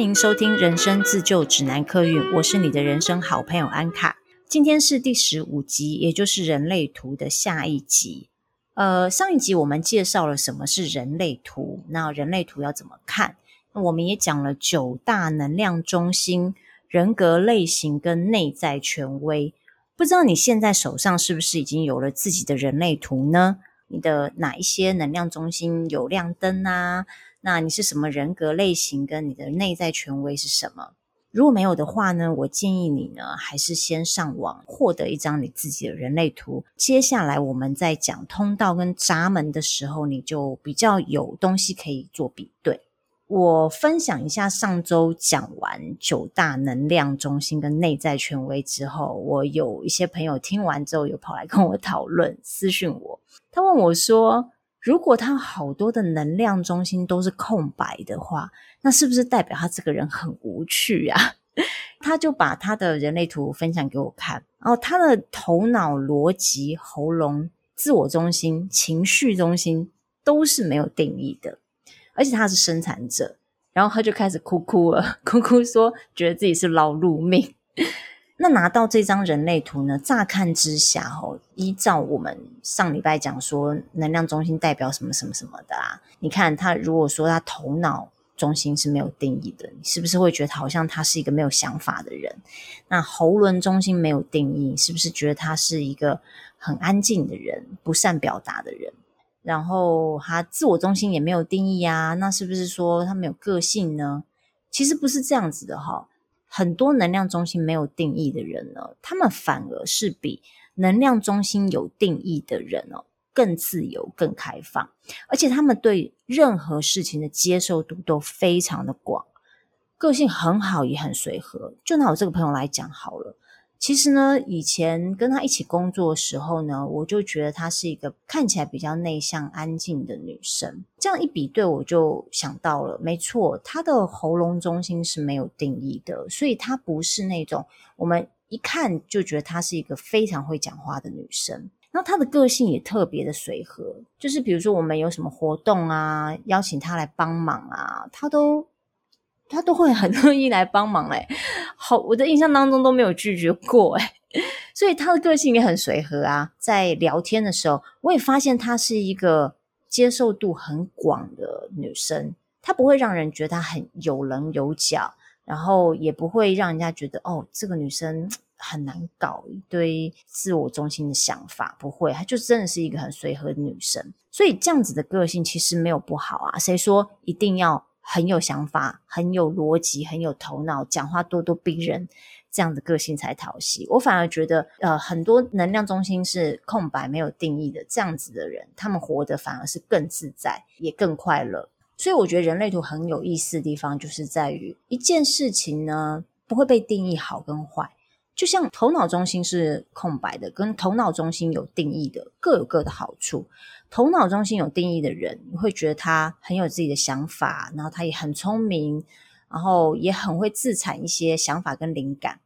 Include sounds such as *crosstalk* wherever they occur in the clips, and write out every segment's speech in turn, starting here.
欢迎收听《人生自救指南》客运，我是你的人生好朋友安卡。今天是第十五集，也就是人类图的下一集。呃，上一集我们介绍了什么是人类图，那人类图要怎么看？那我们也讲了九大能量中心、人格类型跟内在权威。不知道你现在手上是不是已经有了自己的人类图呢？你的哪一些能量中心有亮灯啊？那你是什么人格类型？跟你的内在权威是什么？如果没有的话呢，我建议你呢，还是先上网获得一张你自己的人类图。接下来我们在讲通道跟闸门的时候，你就比较有东西可以做比对。我分享一下上周讲完九大能量中心跟内在权威之后，我有一些朋友听完之后有跑来跟我讨论，私讯我，他问我说，如果他好多的能量中心都是空白的话，那是不是代表他这个人很无趣啊？*laughs* 他就把他的人类图分享给我看，然后他的头脑、逻辑、喉咙、自我中心、情绪中心都是没有定义的，而且他是生产者，然后他就开始哭哭了，*laughs* 哭哭说觉得自己是劳碌命。那拿到这张人类图呢？乍看之下，哦，依照我们上礼拜讲说，能量中心代表什么什么什么的啊？你看他，如果说他头脑中心是没有定义的，你是不是会觉得好像他是一个没有想法的人？那喉轮中心没有定义，是不是觉得他是一个很安静的人，不善表达的人？然后他自我中心也没有定义啊，那是不是说他没有个性呢？其实不是这样子的哈。很多能量中心没有定义的人呢，他们反而是比能量中心有定义的人哦，更自由、更开放，而且他们对任何事情的接受度都非常的广，个性很好，也很随和。就拿我这个朋友来讲好了。其实呢，以前跟他一起工作的时候呢，我就觉得她是一个看起来比较内向、安静的女生。这样一比对，我就想到了，没错，她的喉咙中心是没有定义的，所以她不是那种我们一看就觉得她是一个非常会讲话的女生。然后她的个性也特别的随和，就是比如说我们有什么活动啊，邀请她来帮忙啊，她都。他都会很乐意来帮忙哎，好，我的印象当中都没有拒绝过哎，*laughs* 所以他的个性也很随和啊。在聊天的时候，我也发现她是一个接受度很广的女生，她不会让人觉得她很有棱有角，然后也不会让人家觉得哦，这个女生很难搞，一堆自我中心的想法，不会，她就真的是一个很随和的女生。所以这样子的个性其实没有不好啊，谁说一定要？很有想法，很有逻辑，很有头脑，讲话咄咄逼人，这样的个性才讨喜。我反而觉得，呃，很多能量中心是空白、没有定义的这样子的人，他们活得反而是更自在，也更快乐。所以我觉得人类图很有意思的地方，就是在于一件事情呢，不会被定义好跟坏。就像头脑中心是空白的，跟头脑中心有定义的各有各的好处。头脑中心有定义的人，你会觉得他很有自己的想法，然后他也很聪明，然后也很会自产一些想法跟灵感。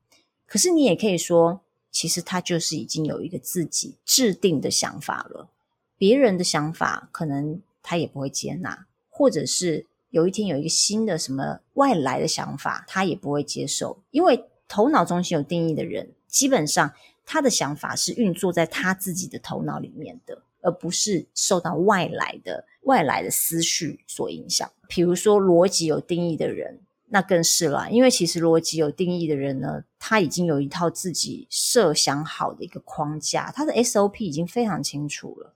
可是你也可以说，其实他就是已经有一个自己制定的想法了，别人的想法可能他也不会接纳，或者是有一天有一个新的什么外来的想法，他也不会接受，因为。头脑中心有定义的人，基本上他的想法是运作在他自己的头脑里面的，而不是受到外来的外来的思绪所影响。比如说逻辑有定义的人，那更是啦，因为其实逻辑有定义的人呢，他已经有一套自己设想好的一个框架，他的 SOP 已经非常清楚了。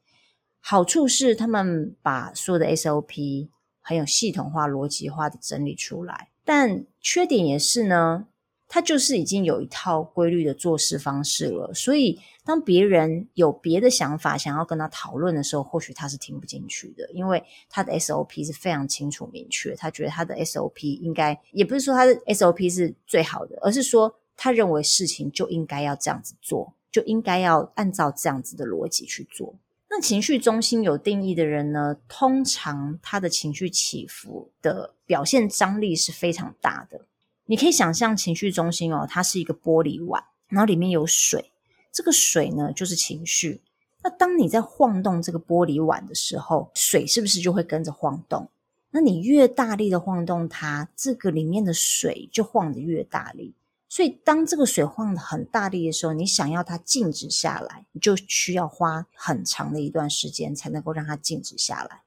好处是他们把所有的 SOP 很有系统化、逻辑化的整理出来，但缺点也是呢。他就是已经有一套规律的做事方式了，所以当别人有别的想法想要跟他讨论的时候，或许他是听不进去的，因为他的 SOP 是非常清楚明确。他觉得他的 SOP 应该，也不是说他的 SOP 是最好的，而是说他认为事情就应该要这样子做，就应该要按照这样子的逻辑去做。那情绪中心有定义的人呢，通常他的情绪起伏的表现张力是非常大的。你可以想象情绪中心哦，它是一个玻璃碗，然后里面有水，这个水呢就是情绪。那当你在晃动这个玻璃碗的时候，水是不是就会跟着晃动？那你越大力的晃动它，这个里面的水就晃得越大力。所以当这个水晃得很大力的时候，你想要它静止下来，你就需要花很长的一段时间才能够让它静止下来。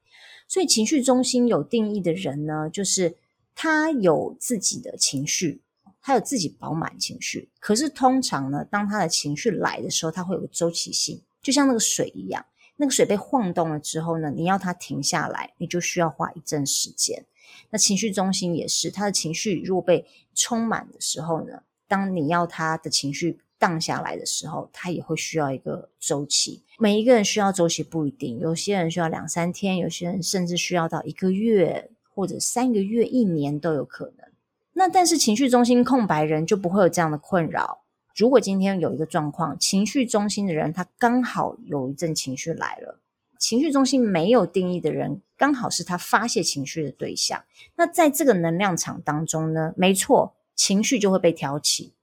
所以情绪中心有定义的人呢，就是他有自己的情绪，他有自己饱满情绪。可是通常呢，当他的情绪来的时候，他会有个周期性，就像那个水一样。那个水被晃动了之后呢，你要它停下来，你就需要花一阵时间。那情绪中心也是，他的情绪如果被充满的时候呢，当你要他的情绪荡下来的时候，他也会需要一个周期。每一个人需要周期不一定，有些人需要两三天，有些人甚至需要到一个月或者三个月、一年都有可能。那但是情绪中心空白人就不会有这样的困扰。如果今天有一个状况，情绪中心的人他刚好有一阵情绪来了，情绪中心没有定义的人刚好是他发泄情绪的对象。那在这个能量场当中呢，没错，情绪就会被挑起。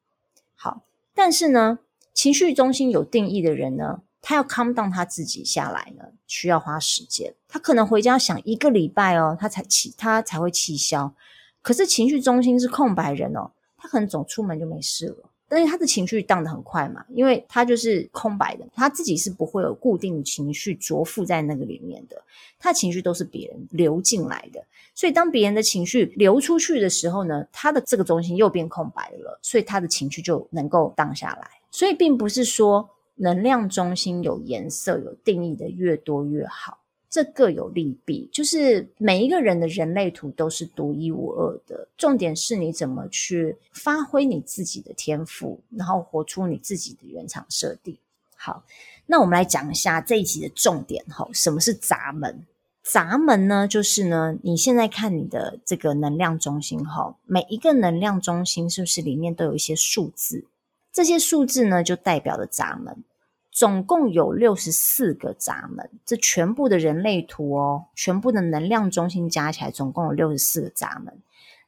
好，但是呢，情绪中心有定义的人呢，他要 calm down 他自己下来呢，需要花时间。他可能回家想一个礼拜哦，他才气，他才会气消。可是情绪中心是空白人哦，他可能走出门就没事了。但是他的情绪荡得很快嘛，因为他就是空白的，他自己是不会有固定情绪着附在那个里面的，他的情绪都是别人流进来的，所以当别人的情绪流出去的时候呢，他的这个中心又变空白了，所以他的情绪就能够荡下来。所以并不是说能量中心有颜色有定义的越多越好。这各有利弊，就是每一个人的人类图都是独一无二的。重点是你怎么去发挥你自己的天赋，然后活出你自己的原厂设定。好，那我们来讲一下这一集的重点哈，什么是闸门？闸门呢，就是呢，你现在看你的这个能量中心哈，每一个能量中心是不是里面都有一些数字？这些数字呢，就代表了闸门。总共有六十四个闸门，这全部的人类图哦，全部的能量中心加起来总共有六十四个闸门。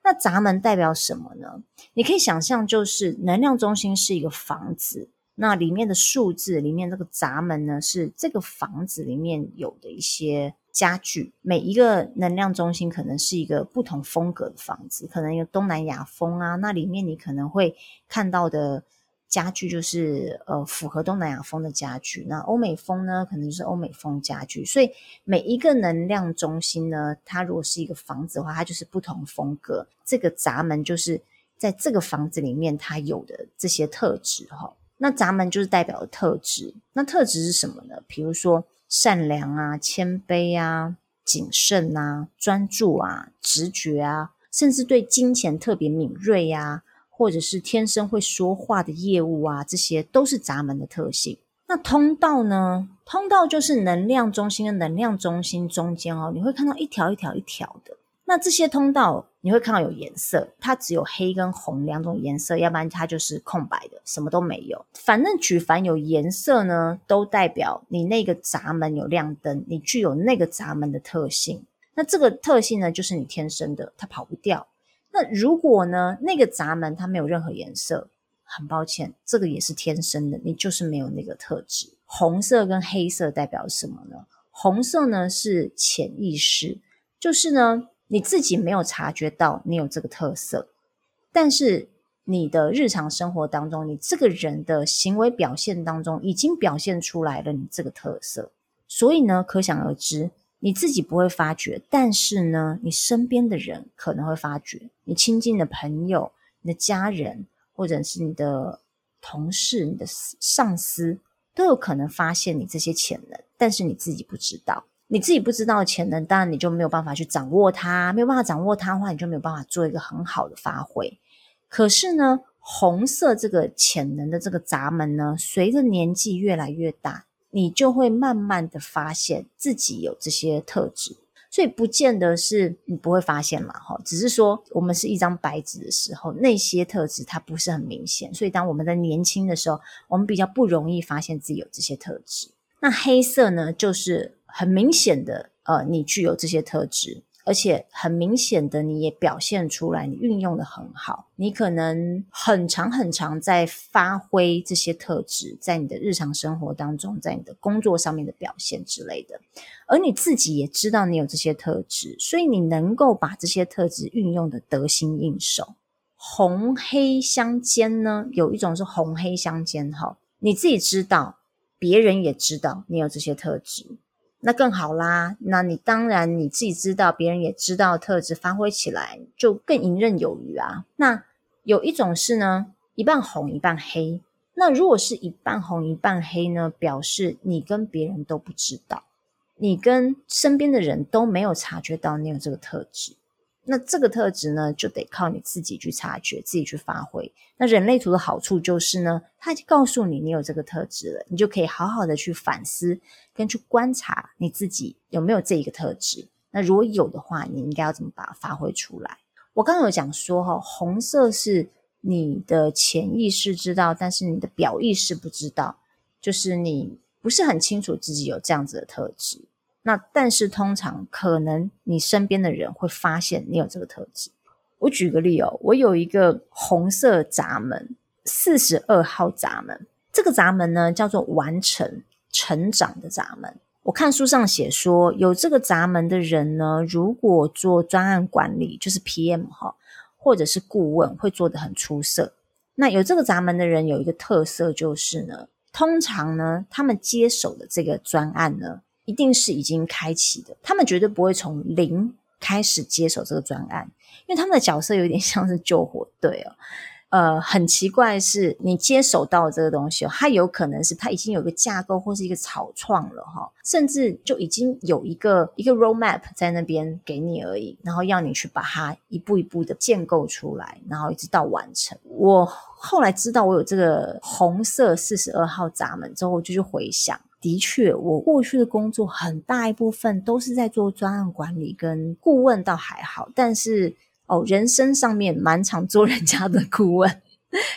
那闸门代表什么呢？你可以想象，就是能量中心是一个房子，那里面的数字里面这个闸门呢，是这个房子里面有的一些家具。每一个能量中心可能是一个不同风格的房子，可能有东南亚风啊，那里面你可能会看到的。家具就是呃符合东南亚风的家具，那欧美风呢，可能就是欧美风家具。所以每一个能量中心呢，它如果是一个房子的话，它就是不同风格。这个闸门就是在这个房子里面它有的这些特质哈。那闸门就是代表的特质，那特质是什么呢？比如说善良啊、谦卑啊、谨慎啊、专注啊、直觉啊，甚至对金钱特别敏锐呀。或者是天生会说话的业务啊，这些都是闸门的特性。那通道呢？通道就是能量中心跟能量中心中间哦，你会看到一条一条一条的。那这些通道你会看到有颜色，它只有黑跟红两种颜色，要不然它就是空白的，什么都没有。反正举凡有颜色呢，都代表你那个闸门有亮灯，你具有那个闸门的特性。那这个特性呢，就是你天生的，它跑不掉。那如果呢，那个闸门它没有任何颜色，很抱歉，这个也是天生的，你就是没有那个特质。红色跟黑色代表什么呢？红色呢是潜意识，就是呢你自己没有察觉到你有这个特色，但是你的日常生活当中，你这个人的行为表现当中已经表现出来了你这个特色，所以呢，可想而知。你自己不会发觉，但是呢，你身边的人可能会发觉。你亲近的朋友、你的家人，或者是你的同事、你的上司，都有可能发现你这些潜能，但是你自己不知道。你自己不知道潜能，当然你就没有办法去掌握它。没有办法掌握它的话，你就没有办法做一个很好的发挥。可是呢，红色这个潜能的这个闸门呢，随着年纪越来越大。你就会慢慢的发现自己有这些特质，所以不见得是你不会发现嘛，哈，只是说我们是一张白纸的时候，那些特质它不是很明显，所以当我们在年轻的时候，我们比较不容易发现自己有这些特质。那黑色呢，就是很明显的，呃，你具有这些特质，而且很明显的，你也表现出来，你运用得很好。你可能很常很常在发挥这些特质，在你的日常生活当中，在你的工作上面的表现之类的。而你自己也知道你有这些特质，所以你能够把这些特质运用得得心应手。红黑相间呢，有一种是红黑相间哈，你自己知道，别人也知道你有这些特质。那更好啦，那你当然你自己知道，别人也知道特质，发挥起来就更游刃有余啊。那有一种是呢，一半红一半黑。那如果是一半红一半黑呢，表示你跟别人都不知道，你跟身边的人都没有察觉到你有这个特质。那这个特质呢，就得靠你自己去察觉，自己去发挥。那人类图的好处就是呢，它就告诉你你有这个特质了，你就可以好好的去反思跟去观察你自己有没有这一个特质。那如果有的话，你应该要怎么把它发挥出来？我刚刚有讲说哈，红色是你的潜意识知道，但是你的表意识不知道，就是你不是很清楚自己有这样子的特质。那但是通常可能你身边的人会发现你有这个特质。我举个例哦，我有一个红色闸门，四十二号闸门。这个闸门呢叫做完成成长的闸门。我看书上写说，有这个闸门的人呢，如果做专案管理，就是 PM 哈，或者是顾问，会做得很出色。那有这个闸门的人有一个特色就是呢，通常呢，他们接手的这个专案呢。一定是已经开启的，他们绝对不会从零开始接手这个专案，因为他们的角色有点 *laughs* 像是救火队哦。呃，很奇怪的是，你接手到这个东西，它有可能是它已经有一个架构或是一个草创了哈，甚至就已经有一个一个 roadmap 在那边给你而已，然后要你去把它一步一步的建构出来，然后一直到完成。我后来知道我有这个红色四十二号闸门之后，我就去回想。的确，我过去的工作很大一部分都是在做专案管理跟顾问，倒还好。但是哦，人生上面蛮常做人家的顾问，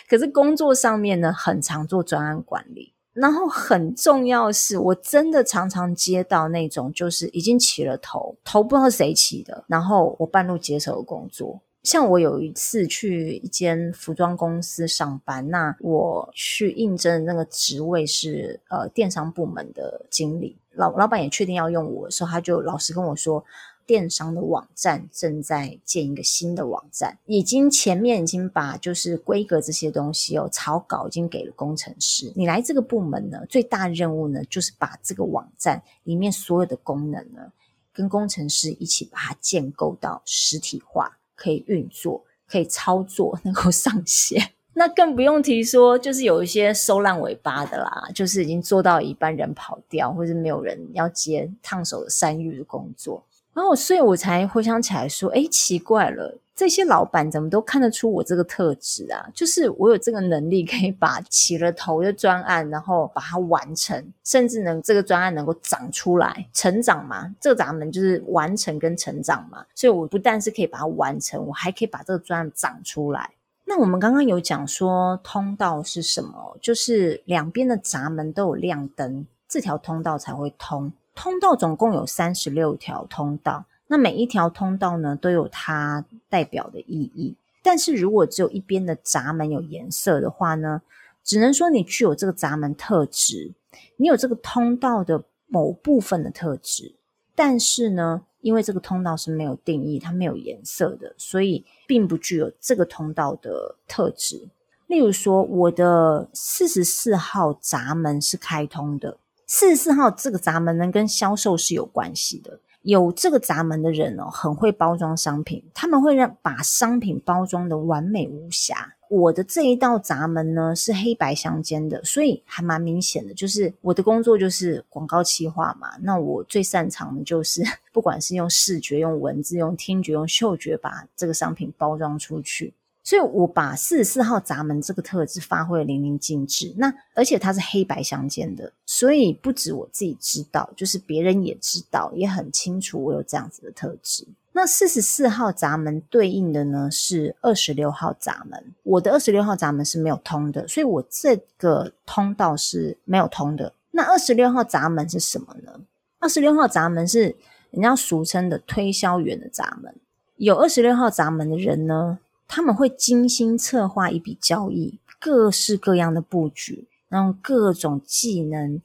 可是工作上面呢，很常做专案管理。然后很重要的是，我真的常常接到那种就是已经起了头，头不知道谁起的，然后我半路接手的工作。像我有一次去一间服装公司上班，那我去应征的那个职位是呃电商部门的经理，老老板也确定要用我的时候，他就老实跟我说，电商的网站正在建一个新的网站，已经前面已经把就是规格这些东西哦草稿已经给了工程师，你来这个部门呢，最大任务呢就是把这个网站里面所有的功能呢，跟工程师一起把它建构到实体化。可以运作，可以操作，能够上线，那更不用提说，就是有一些收烂尾巴的啦，就是已经做到一半人跑掉，或是没有人要接烫手的山芋的工作。然后，所以我才回想起来说，诶，奇怪了，这些老板怎么都看得出我这个特质啊？就是我有这个能力，可以把起了头的专案，然后把它完成，甚至能这个专案能够长出来、成长嘛。这个咱们就是完成跟成长嘛。所以我不但是可以把它完成，我还可以把这个专案长出来。那我们刚刚有讲说，通道是什么？就是两边的闸门都有亮灯，这条通道才会通。通道总共有三十六条通道，那每一条通道呢都有它代表的意义。但是如果只有一边的闸门有颜色的话呢，只能说你具有这个闸门特质，你有这个通道的某部分的特质。但是呢，因为这个通道是没有定义，它没有颜色的，所以并不具有这个通道的特质。例如说，我的四十四号闸门是开通的。四十四号这个闸门呢，跟销售是有关系的。有这个闸门的人哦，很会包装商品，他们会让把商品包装的完美无瑕。我的这一道闸门呢，是黑白相间的，所以还蛮明显的。就是我的工作就是广告企划嘛，那我最擅长的就是，*laughs* 不管是用视觉、用文字、用听觉、用嗅觉，把这个商品包装出去。所以我把四十四号闸门这个特质发挥得淋漓尽致。那而且它是黑白相间的，所以不止我自己知道，就是别人也知道，也很清楚我有这样子的特质。那四十四号闸门对应的呢是二十六号闸门，我的二十六号闸门是没有通的，所以我这个通道是没有通的。那二十六号闸门是什么呢？二十六号闸门是人家俗称的推销员的闸门。有二十六号闸门的人呢，他们会精心策划一笔交易，各式各样的布局，然后各种技能，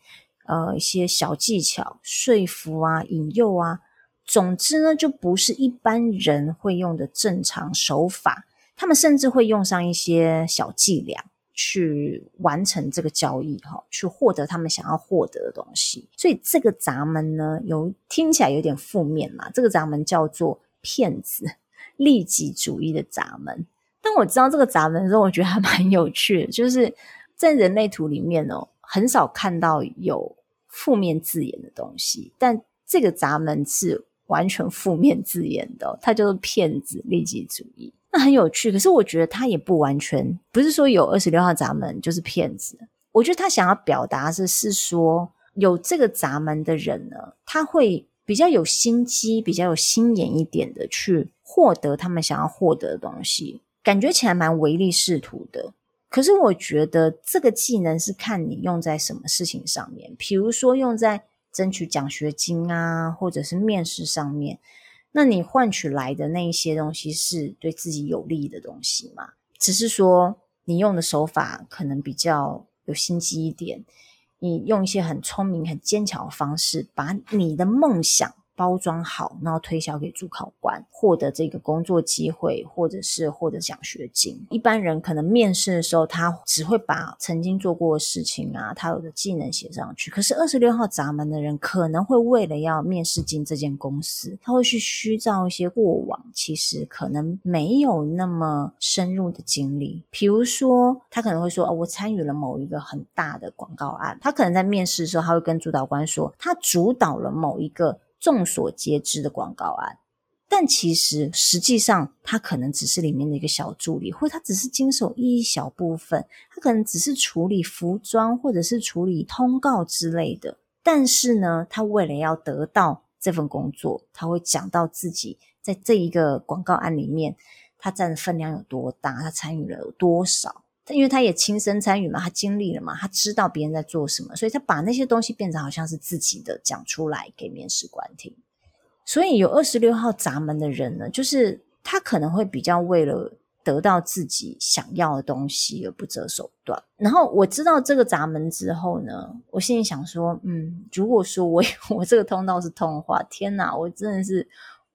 呃，一些小技巧，说服啊，引诱啊，总之呢，就不是一般人会用的正常手法。他们甚至会用上一些小伎俩去完成这个交易，哈，去获得他们想要获得的东西。所以这个闸门呢，有听起来有点负面嘛。这个闸门叫做骗子、利己主义的闸门。当我知道这个闸门的时候，我觉得还蛮有趣的，就是在人类图里面哦，很少看到有负面字眼的东西，但这个闸门是完全负面字眼的，它叫做骗子、利己主义。那很有趣，可是我觉得他也不完全，不是说有二十六号闸门就是骗子。我觉得他想要表达的是说，有这个闸门的人呢，他会比较有心机，比较有心眼一点的去获得他们想要获得的东西，感觉起来蛮唯利是图的。可是我觉得这个技能是看你用在什么事情上面，比如说用在争取奖学金啊，或者是面试上面。那你换取来的那一些东西是对自己有利的东西吗？只是说你用的手法可能比较有心机一点，你用一些很聪明、很坚强的方式，把你的梦想。包装好，然后推销给主考官，获得这个工作机会，或者是获得奖学金。一般人可能面试的时候，他只会把曾经做过的事情啊，他有的技能写上去。可是二十六号闸门的人，可能会为了要面试进这间公司，他会去虚造一些过往，其实可能没有那么深入的经历。比如说，他可能会说：“哦，我参与了某一个很大的广告案。”他可能在面试的时候，他会跟主导官说：“他主导了某一个。”众所皆知的广告案，但其实实际上他可能只是里面的一个小助理，或他只是经手一小部分，他可能只是处理服装或者是处理通告之类的。但是呢，他为了要得到这份工作，他会讲到自己在这一个广告案里面，他占的分量有多大，他参与了有多少。因为他也亲身参与嘛，他经历了嘛，他知道别人在做什么，所以他把那些东西变成好像是自己的讲出来给面试官听。所以有二十六号闸门的人呢，就是他可能会比较为了得到自己想要的东西而不择手段。然后我知道这个闸门之后呢，我心里想说，嗯，如果说我 *laughs* 我这个通道是通的话，天哪，我真的是。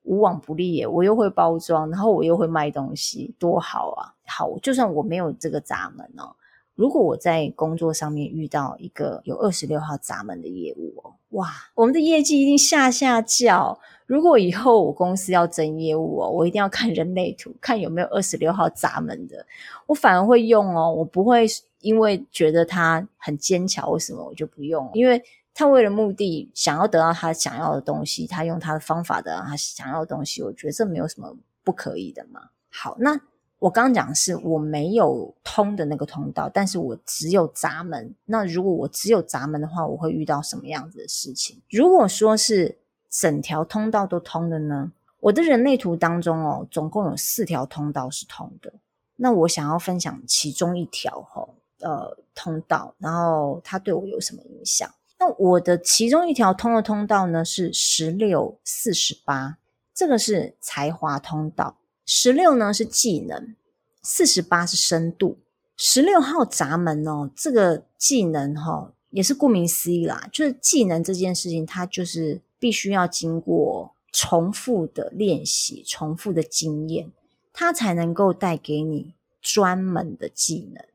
无往不利耶，我又会包装，然后我又会卖东西，多好啊！好，就算我没有这个闸门哦，如果我在工作上面遇到一个有二十六号闸门的业务哦，哇，我们的业绩一定下下叫。如果以后我公司要增业务哦，我一定要看人类图，看有没有二十六号闸门的，我反而会用哦，我不会因为觉得他很坚强，为什么我就不用？因为。他为了目的想要得到他想要的东西，他用他的方法得到他想要的东西，我觉得这没有什么不可以的嘛。好，那我刚刚讲的是我没有通的那个通道，但是我只有闸门。那如果我只有闸门的话，我会遇到什么样子的事情？如果说是整条通道都通的呢？我的人类图当中哦，总共有四条通道是通的。那我想要分享其中一条哈、呃，通道，然后它对我有什么影响？那我的其中一条通的通道呢，是十六四十八，这个是才华通道。十六呢是技能，四十八是深度。十六号闸门哦，这个技能哈、哦、也是顾名思义啦，就是技能这件事情，它就是必须要经过重复的练习、重复的经验，它才能够带给你专门的技能。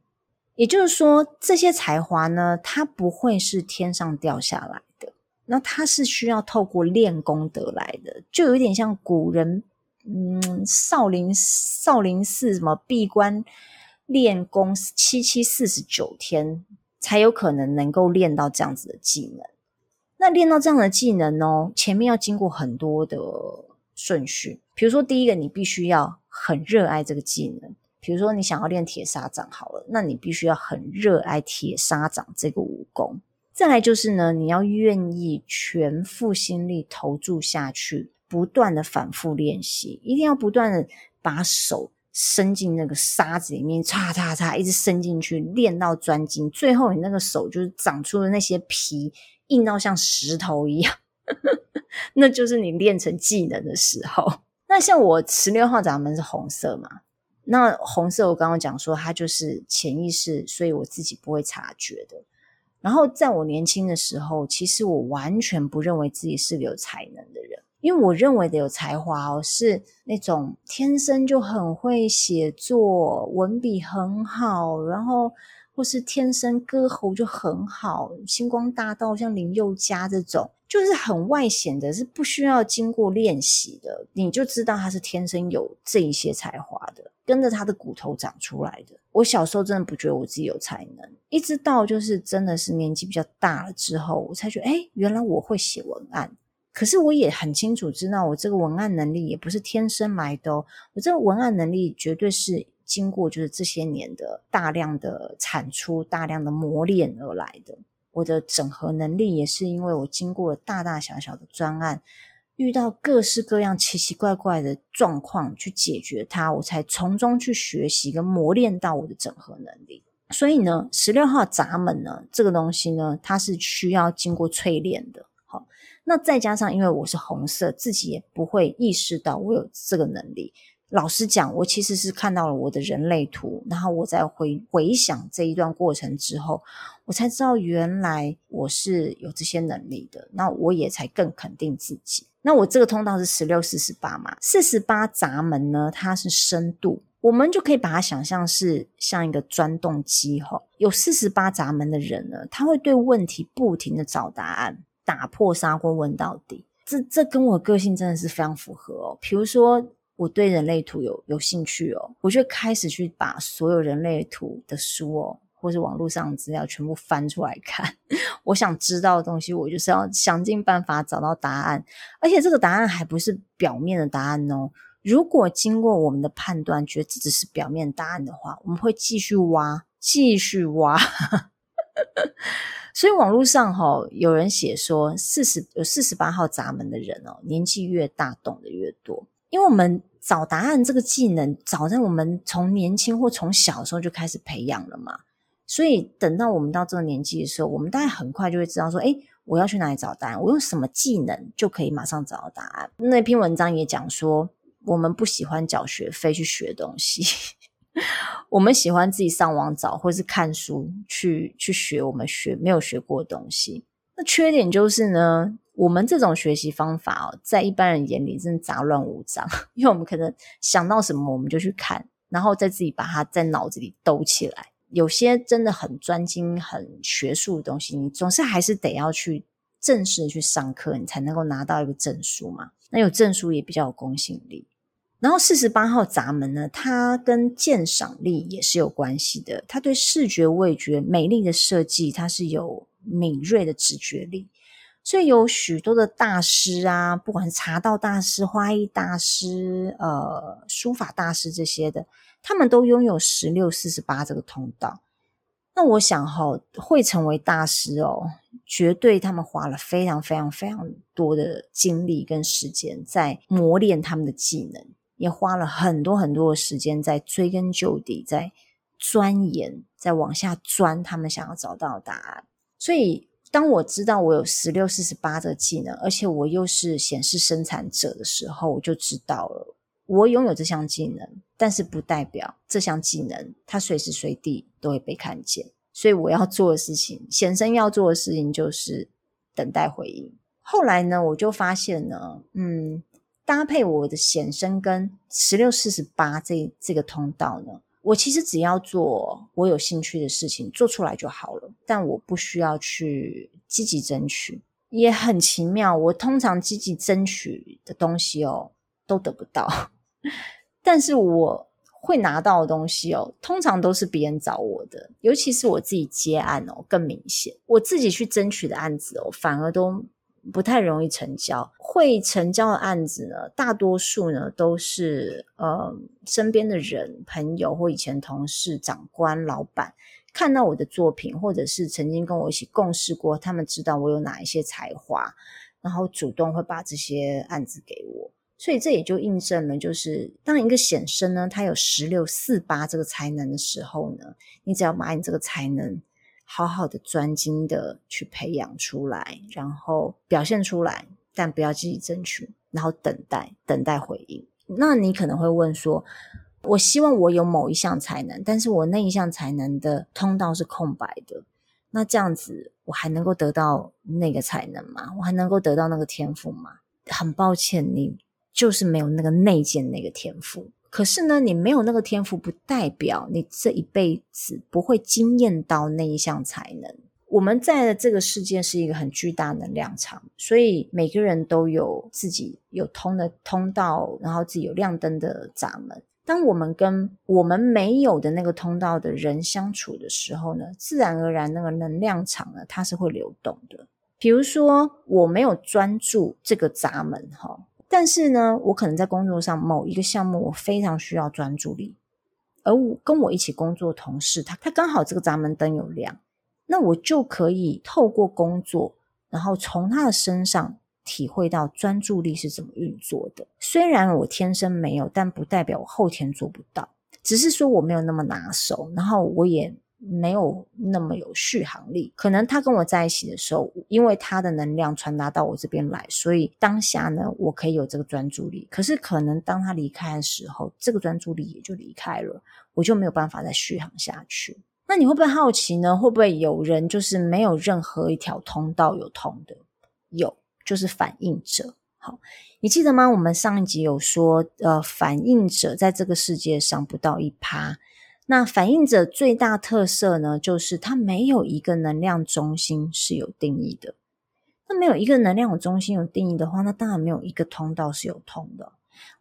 也就是说，这些才华呢，它不会是天上掉下来的，那它是需要透过练功得来的，就有点像古人，嗯，少林少林寺什么闭关练功七七四十九天，才有可能能够练到这样子的技能。那练到这样的技能哦，前面要经过很多的顺序，比如说第一个，你必须要很热爱这个技能。比如说，你想要练铁砂掌好了，那你必须要很热爱铁砂掌这个武功。再来就是呢，你要愿意全副心力投注下去，不断的反复练习，一定要不断的把手伸进那个沙子里面，擦擦擦，一直伸进去，练到专精。最后，你那个手就是长出了那些皮，硬到像石头一样。*laughs* 那就是你练成技能的时候。那像我十六号掌门是红色嘛？那红色我刚刚讲说它就是潜意识，所以我自己不会察觉的。然后在我年轻的时候，其实我完全不认为自己是个有才能的人，因为我认为的有才华哦，是那种天生就很会写作，文笔很好，然后。或是天生歌喉就很好，星光大道像林宥嘉这种，就是很外显的，是不需要经过练习的，你就知道他是天生有这一些才华的，跟着他的骨头长出来的。我小时候真的不觉得我自己有才能，一直到就是真的是年纪比较大了之后，我才觉得，哎，原来我会写文案。可是我也很清楚知道，我这个文案能力也不是天生来的，我这个文案能力绝对是。经过就是这些年的大量的产出、大量的磨练而来的。我的整合能力也是因为我经过了大大小小的专案，遇到各式各样奇奇怪怪的状况去解决它，我才从中去学习跟磨练到我的整合能力。所以呢，十六号闸门呢，这个东西呢，它是需要经过淬炼的。那再加上因为我是红色，自己也不会意识到我有这个能力。老实讲，我其实是看到了我的人类图，然后我在回回想这一段过程之后，我才知道原来我是有这些能力的。那我也才更肯定自己。那我这个通道是十六四十八嘛，四十八闸门呢，它是深度，我们就可以把它想象是像一个钻洞机哈。有四十八闸门的人呢，他会对问题不停的找答案，打破砂锅问到底。这这跟我个性真的是非常符合哦。比如说。我对人类图有有兴趣哦，我就开始去把所有人类图的书哦，或是网络上的资料全部翻出来看。我想知道的东西，我就是要想尽办法找到答案，而且这个答案还不是表面的答案哦。如果经过我们的判断，觉得这只是表面答案的话，我们会继续挖，继续挖。*laughs* 所以网络上哈、有人写说，四十有四十八号闸门的人哦，年纪越大，懂得越多，因为我们。找答案这个技能，早在我们从年轻或从小的时候就开始培养了嘛。所以等到我们到这个年纪的时候，我们大概很快就会知道说，哎，我要去哪里找答案？我用什么技能就可以马上找到答案？那篇文章也讲说，我们不喜欢缴学费去学东西，我们喜欢自己上网找或是看书去去学我们学没有学过的东西。那缺点就是呢，我们这种学习方法哦，在一般人眼里真的杂乱无章，*laughs* 因为我们可能想到什么我们就去看，然后再自己把它在脑子里兜起来。有些真的很专精、很学术的东西，你总是还是得要去正式的去上课，你才能够拿到一个证书嘛。那有证书也比较有公信力。然后四十八号闸门呢，它跟鉴赏力也是有关系的，它对视觉、味觉、美丽的设计，它是有敏锐的直觉力。所以有许多的大师啊，不管是茶道大师、花艺大师、呃书法大师这些的，他们都拥有十六四十八这个通道。那我想哈、哦，会成为大师哦，绝对他们花了非常非常非常多的精力跟时间在磨练他们的技能，也花了很多很多的时间在追根究底，在钻研，在往下钻他们想要找到的答案。所以。当我知道我有十六四十八这个技能，而且我又是显示生产者的时候，我就知道了，我拥有这项技能，但是不代表这项技能它随时随地都会被看见。所以我要做的事情，显生要做的事情就是等待回应。后来呢，我就发现呢，嗯，搭配我的显生跟十六四十八这这个通道呢。我其实只要做我有兴趣的事情，做出来就好了。但我不需要去积极争取，也很奇妙。我通常积极争取的东西哦，都得不到。*laughs* 但是我会拿到的东西哦，通常都是别人找我的，尤其是我自己接案哦，更明显。我自己去争取的案子哦，反而都。不太容易成交，会成交的案子呢，大多数呢都是呃身边的人、朋友或以前同事、长官、老板看到我的作品，或者是曾经跟我一起共事过，他们知道我有哪一些才华，然后主动会把这些案子给我，所以这也就印证了，就是当一个显身呢，他有十六四八这个才能的时候呢，你只要把你这个才能。好好的专精的去培养出来，然后表现出来，但不要积极争取，然后等待，等待回应。那你可能会问说，我希望我有某一项才能，但是我那一项才能的通道是空白的。那这样子，我还能够得到那个才能吗？我还能够得到那个天赋吗？很抱歉，你就是没有那个内建那个天赋。可是呢，你没有那个天赋，不代表你这一辈子不会惊艳到那一项才能。我们在的这个世界是一个很巨大能量场，所以每个人都有自己有通的通道，然后自己有亮灯的闸门。当我们跟我们没有的那个通道的人相处的时候呢，自然而然那个能量场呢，它是会流动的。比如说，我没有专注这个闸门哈，但是呢，我可能在工作上某一个项目，我非常需要专注力，而我跟我一起工作的同事，他他刚好这个闸门灯有亮，那我就可以透过工作，然后从他的身上。体会到专注力是怎么运作的。虽然我天生没有，但不代表我后天做不到。只是说我没有那么拿手，然后我也没有那么有续航力。可能他跟我在一起的时候，因为他的能量传达到我这边来，所以当下呢，我可以有这个专注力。可是可能当他离开的时候，这个专注力也就离开了，我就没有办法再续航下去。那你会不会好奇呢？会不会有人就是没有任何一条通道有通的？有。就是反应者，好，你记得吗？我们上一集有说，呃，反应者在这个世界上不到一趴。那反应者最大特色呢，就是它没有一个能量中心是有定义的。那没有一个能量中心有定义的话，那当然没有一个通道是有通的。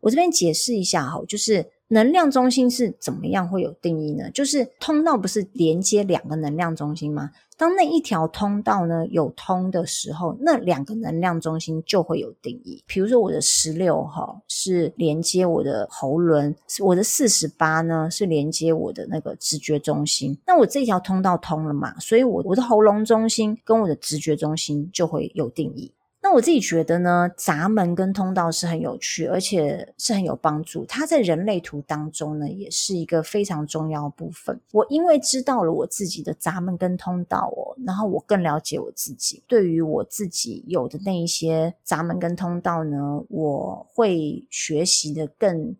我这边解释一下哈，就是。能量中心是怎么样会有定义呢？就是通道不是连接两个能量中心吗？当那一条通道呢有通的时候，那两个能量中心就会有定义。比如说我的十六号是连接我的喉轮，我的四十八呢是连接我的那个直觉中心。那我这条通道通了嘛，所以我我的喉咙中心跟我的直觉中心就会有定义。那我自己觉得呢，闸门跟通道是很有趣，而且是很有帮助。它在人类图当中呢，也是一个非常重要部分。我因为知道了我自己的闸门跟通道哦，然后我更了解我自己。对于我自己有的那一些闸门跟通道呢，我会学习的更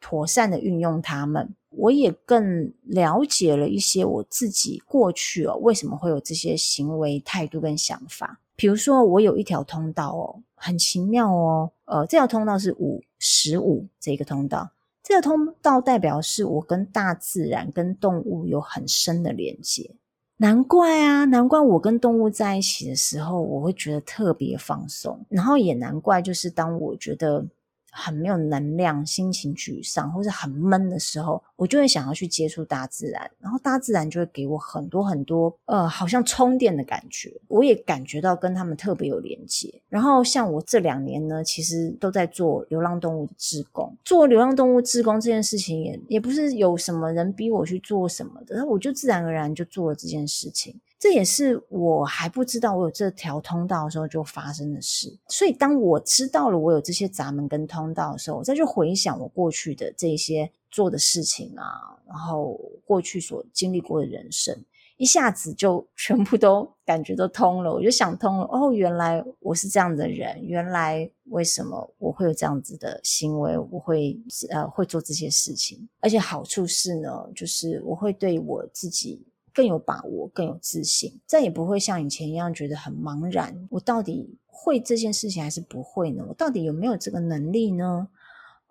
妥善的运用它们。我也更了解了一些我自己过去哦，为什么会有这些行为态度跟想法。比如说，我有一条通道哦，很奇妙哦，呃，这条通道是五十五这个通道，这个通道代表是我跟大自然、跟动物有很深的连接。难怪啊，难怪我跟动物在一起的时候，我会觉得特别放松。然后也难怪，就是当我觉得。很没有能量，心情沮丧，或者很闷的时候，我就会想要去接触大自然，然后大自然就会给我很多很多，呃，好像充电的感觉。我也感觉到跟他们特别有连接。然后像我这两年呢，其实都在做流浪动物的志工。做流浪动物志工这件事情也也不是有什么人逼我去做什么的，我就自然而然就做了这件事情。这也是我还不知道我有这条通道的时候就发生的事，所以当我知道了我有这些闸门跟通道的时候，我再去回想我过去的这些做的事情啊，然后过去所经历过的人生，一下子就 *laughs* 全部都感觉都通了，我就想通了。哦，原来我是这样的人，原来为什么我会有这样子的行为，我会呃会做这些事情，而且好处是呢，就是我会对我自己。更有把握，更有自信，再也不会像以前一样觉得很茫然。我到底会这件事情还是不会呢？我到底有没有这个能力呢？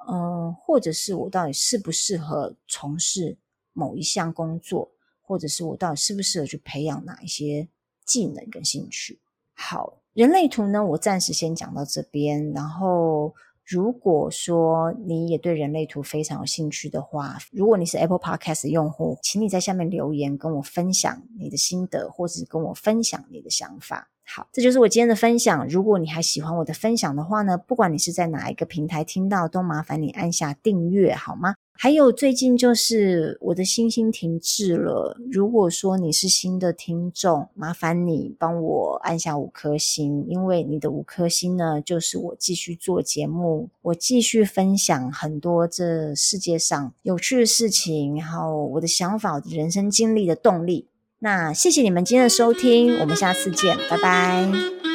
嗯，或者是我到底适不适合从事某一项工作，或者是我到底适不适合去培养哪一些技能跟兴趣？好，人类图呢，我暂时先讲到这边，然后。如果说你也对人类图非常有兴趣的话，如果你是 Apple Podcast 用户，请你在下面留言跟我分享你的心得，或者跟我分享你的想法。好，这就是我今天的分享。如果你还喜欢我的分享的话呢，不管你是在哪一个平台听到，都麻烦你按下订阅，好吗？还有最近就是我的星星停滞了。如果说你是新的听众，麻烦你帮我按下五颗星，因为你的五颗星呢，就是我继续做节目，我继续分享很多这世界上有趣的事情，然后我的想法、我的人生经历的动力。那谢谢你们今天的收听，我们下次见，拜拜。